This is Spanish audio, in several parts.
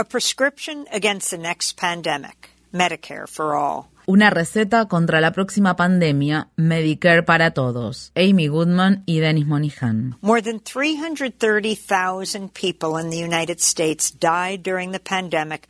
A prescription against the next pandemic, Medicare for all. Una receta contra la próxima pandemia, Medicare para todos. Amy Goodman y Dennis Monihan. More than 330,000 people in the United States died during the pandemic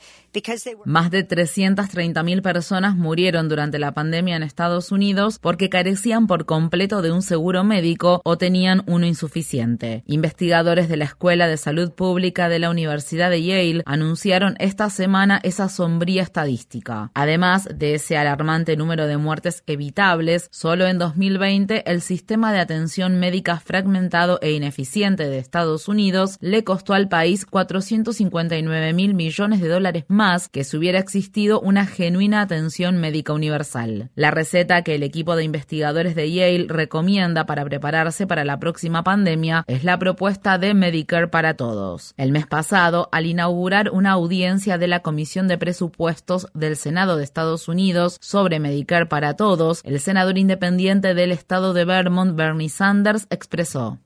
más de 330.000 personas murieron durante la pandemia en Estados Unidos porque carecían por completo de un seguro médico o tenían uno insuficiente. Investigadores de la Escuela de Salud Pública de la Universidad de Yale anunciaron esta semana esa sombría estadística. Además de ese alarmante número de muertes evitables, solo en 2020 el sistema de atención médica fragmentado e ineficiente de Estados Unidos le costó al país 459 mil millones de dólares más más que si hubiera existido una genuina atención médica universal. La receta que el equipo de investigadores de Yale recomienda para prepararse para la próxima pandemia es la propuesta de Medicare para todos. El mes pasado, al inaugurar una audiencia de la Comisión de Presupuestos del Senado de Estados Unidos sobre Medicare para todos, el senador independiente del estado de Vermont, Bernie Sanders, expresó.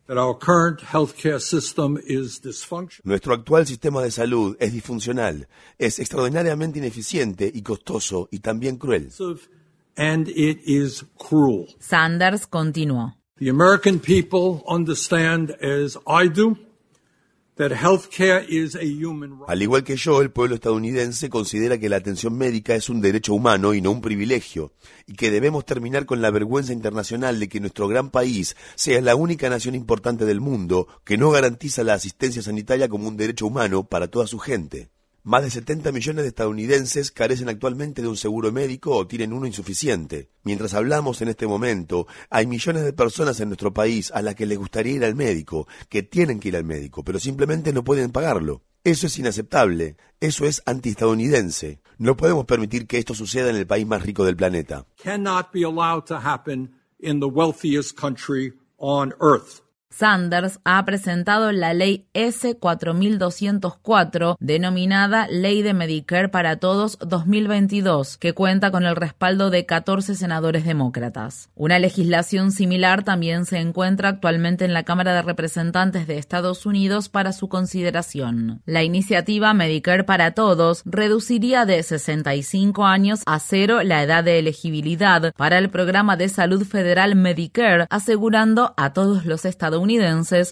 Nuestro actual sistema de salud es disfuncional, es extraordinariamente ineficiente y costoso y también cruel. Sanders continuó. The American people understand as I do al igual que yo, el pueblo estadounidense considera que la atención médica es un derecho humano y no un privilegio, y que debemos terminar con la vergüenza internacional de que nuestro gran país sea la única nación importante del mundo que no garantiza la asistencia sanitaria como un derecho humano para toda su gente. Más de 70 millones de estadounidenses carecen actualmente de un seguro médico o tienen uno insuficiente. Mientras hablamos en este momento, hay millones de personas en nuestro país a las que les gustaría ir al médico, que tienen que ir al médico, pero simplemente no pueden pagarlo. Eso es inaceptable, eso es antiestadounidense. No podemos permitir que esto suceda en el país más rico del planeta. Sanders ha presentado la ley S4204, denominada Ley de Medicare para Todos 2022, que cuenta con el respaldo de 14 senadores demócratas. Una legislación similar también se encuentra actualmente en la Cámara de Representantes de Estados Unidos para su consideración. La iniciativa Medicare para Todos reduciría de 65 años a cero la edad de elegibilidad para el programa de salud federal Medicare, asegurando a todos los estadounidenses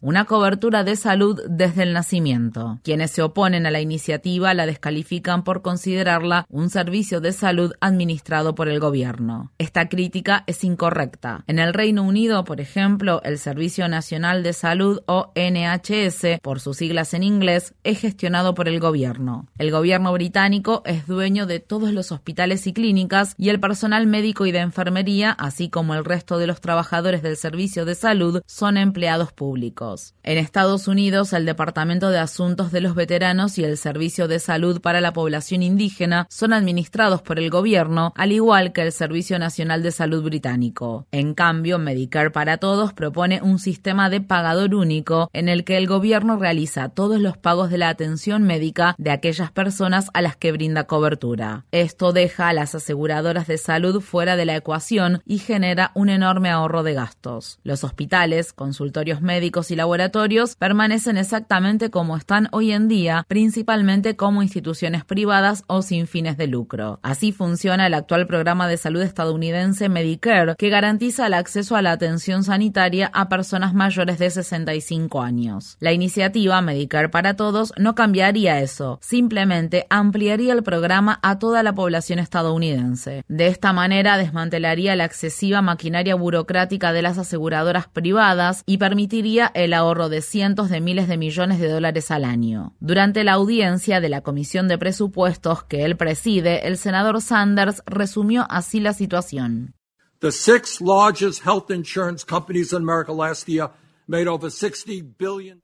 una cobertura de salud desde el nacimiento. Quienes se oponen a la iniciativa la descalifican por considerarla un servicio de salud administrado por el gobierno. Esta crítica es incorrecta. En el Reino Unido, por ejemplo, el Servicio Nacional de Salud o NHS, por sus siglas en inglés, es gestionado por el gobierno. El gobierno británico es dueño de todos los hospitales y clínicas y el personal médico y de enfermería, así como el resto de los trabajadores del servicio de salud, son empleados públicos. En Estados Unidos, el Departamento de Asuntos de los Veteranos y el Servicio de Salud para la Población Indígena son administrados por el gobierno, al igual que el Servicio Nacional de Salud británico. En cambio, Medicare para Todos propone un sistema de pagador único en el que el gobierno realiza todos los pagos de la atención médica de aquellas personas a las que brinda cobertura. Esto deja a las aseguradoras de salud fuera de la ecuación y genera un enorme ahorro de gastos. Los hospitales, consultorios médicos y laboratorios permanecen exactamente como están hoy en día, principalmente como instituciones privadas o sin fines de lucro. Así funciona el actual programa de salud estadounidense Medicare, que garantiza el acceso a la atención sanitaria a personas mayores de 65 años. La iniciativa Medicare para Todos no cambiaría eso, simplemente ampliaría el programa a toda la población estadounidense. De esta manera desmantelaría la excesiva maquinaria burocrática de las aseguradoras privadas y permitiría permitiría el ahorro de cientos de miles de millones de dólares al año. Durante la audiencia de la Comisión de Presupuestos que él preside, el senador Sanders resumió así la situación.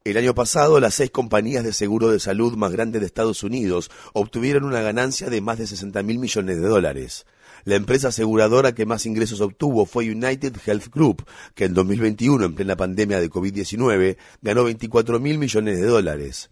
El año pasado, las seis compañías de seguro de salud más grandes de Estados Unidos obtuvieron una ganancia de más de 60 mil millones de dólares. La empresa aseguradora que más ingresos obtuvo fue United Health Group, que en 2021, en plena pandemia de COVID-19, ganó 24 mil millones de dólares.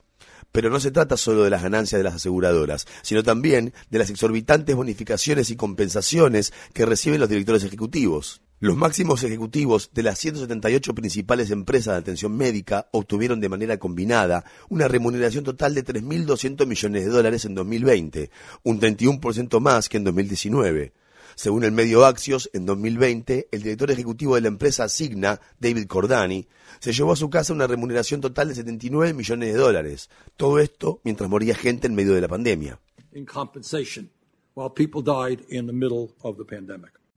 Pero no se trata solo de las ganancias de las aseguradoras, sino también de las exorbitantes bonificaciones y compensaciones que reciben los directores ejecutivos. Los máximos ejecutivos de las 178 principales empresas de atención médica obtuvieron de manera combinada una remuneración total de 3.200 millones de dólares en 2020, un 31% más que en 2019. Según el medio Axios, en 2020, el director ejecutivo de la empresa Signa, David Cordani, se llevó a su casa una remuneración total de 79 millones de dólares. Todo esto mientras moría gente en medio de la pandemia.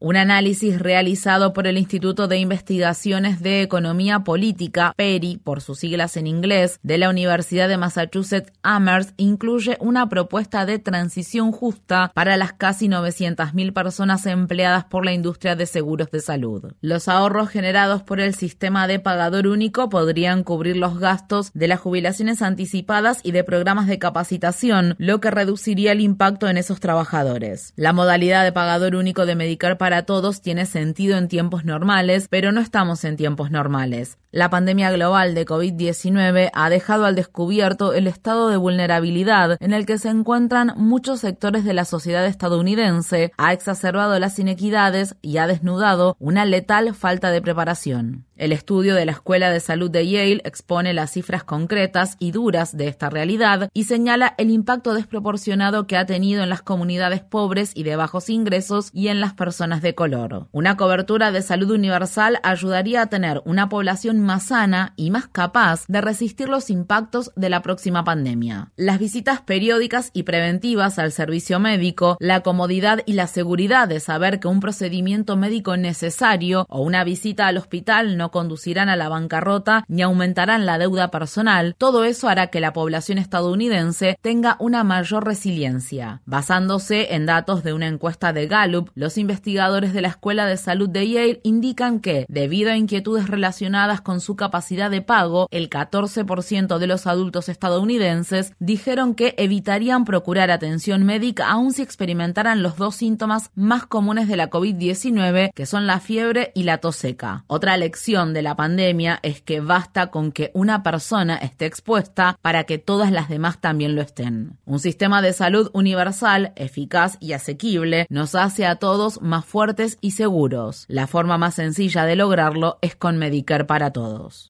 Un análisis realizado por el Instituto de Investigaciones de Economía Política, PERI, por sus siglas en inglés, de la Universidad de Massachusetts Amherst, incluye una propuesta de transición justa para las casi 900.000 personas empleadas por la industria de seguros de salud. Los ahorros generados por el sistema de pagador único podrían cubrir los gastos de las jubilaciones anticipadas y de programas de capacitación, lo que reduciría el impacto en esos trabajadores. La modalidad de pagador único de Medicare para para todos tiene sentido en tiempos normales, pero no estamos en tiempos normales. La pandemia global de COVID-19 ha dejado al descubierto el estado de vulnerabilidad en el que se encuentran muchos sectores de la sociedad estadounidense, ha exacerbado las inequidades y ha desnudado una letal falta de preparación. El estudio de la Escuela de Salud de Yale expone las cifras concretas y duras de esta realidad y señala el impacto desproporcionado que ha tenido en las comunidades pobres y de bajos ingresos y en las personas de color. Una cobertura de salud universal ayudaría a tener una población más sana y más capaz de resistir los impactos de la próxima pandemia. Las visitas periódicas y preventivas al servicio médico, la comodidad y la seguridad de saber que un procedimiento médico necesario o una visita al hospital no conducirán a la bancarrota ni aumentarán la deuda personal, todo eso hará que la población estadounidense tenga una mayor resiliencia. Basándose en datos de una encuesta de Gallup, los investigadores de la Escuela de Salud de Yale indican que, debido a inquietudes relacionadas con su capacidad de pago, el 14% de los adultos estadounidenses dijeron que evitarían procurar atención médica aun si experimentaran los dos síntomas más comunes de la COVID-19, que son la fiebre y la tos seca. Otra lección de la pandemia es que basta con que una persona esté expuesta para que todas las demás también lo estén. Un sistema de salud universal, eficaz y asequible nos hace a todos más fuertes y seguros. La forma más sencilla de lograrlo es con Medicare para todos.